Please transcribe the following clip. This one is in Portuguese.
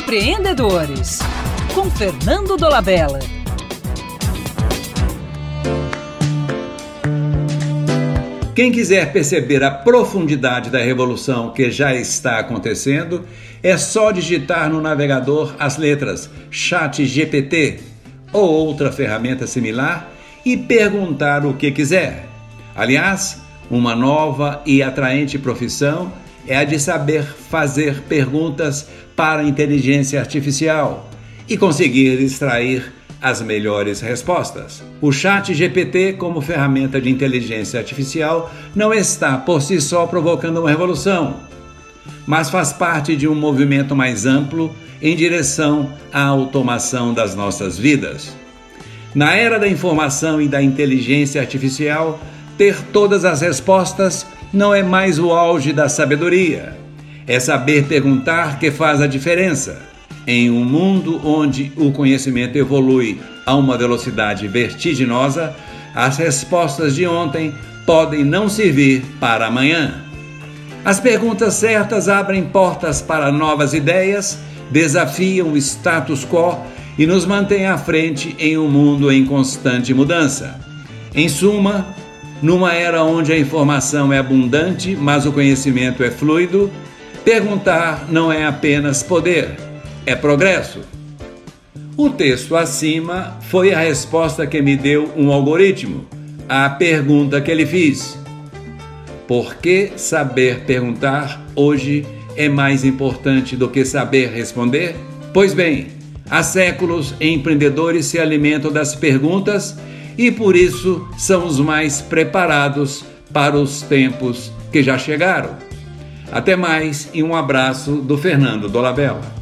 Empreendedores, com Fernando Dolabella. Quem quiser perceber a profundidade da revolução que já está acontecendo, é só digitar no navegador as letras Chat GPT ou outra ferramenta similar e perguntar o que quiser. Aliás, uma nova e atraente profissão é a de saber fazer perguntas para a inteligência artificial e conseguir extrair as melhores respostas. O Chat GPT, como ferramenta de inteligência artificial, não está por si só provocando uma revolução, mas faz parte de um movimento mais amplo em direção à automação das nossas vidas. Na era da informação e da inteligência artificial, ter todas as respostas não é mais o auge da sabedoria. É saber perguntar que faz a diferença. Em um mundo onde o conhecimento evolui a uma velocidade vertiginosa, as respostas de ontem podem não servir para amanhã. As perguntas certas abrem portas para novas ideias, desafiam o status quo e nos mantêm à frente em um mundo em constante mudança. Em suma, numa era onde a informação é abundante, mas o conhecimento é fluido, perguntar não é apenas poder, é progresso. O texto acima foi a resposta que me deu um algoritmo à pergunta que ele fiz. Por que saber perguntar hoje é mais importante do que saber responder? Pois bem, há séculos empreendedores se alimentam das perguntas e por isso são os mais preparados para os tempos que já chegaram. Até mais e um abraço do Fernando Dolabella.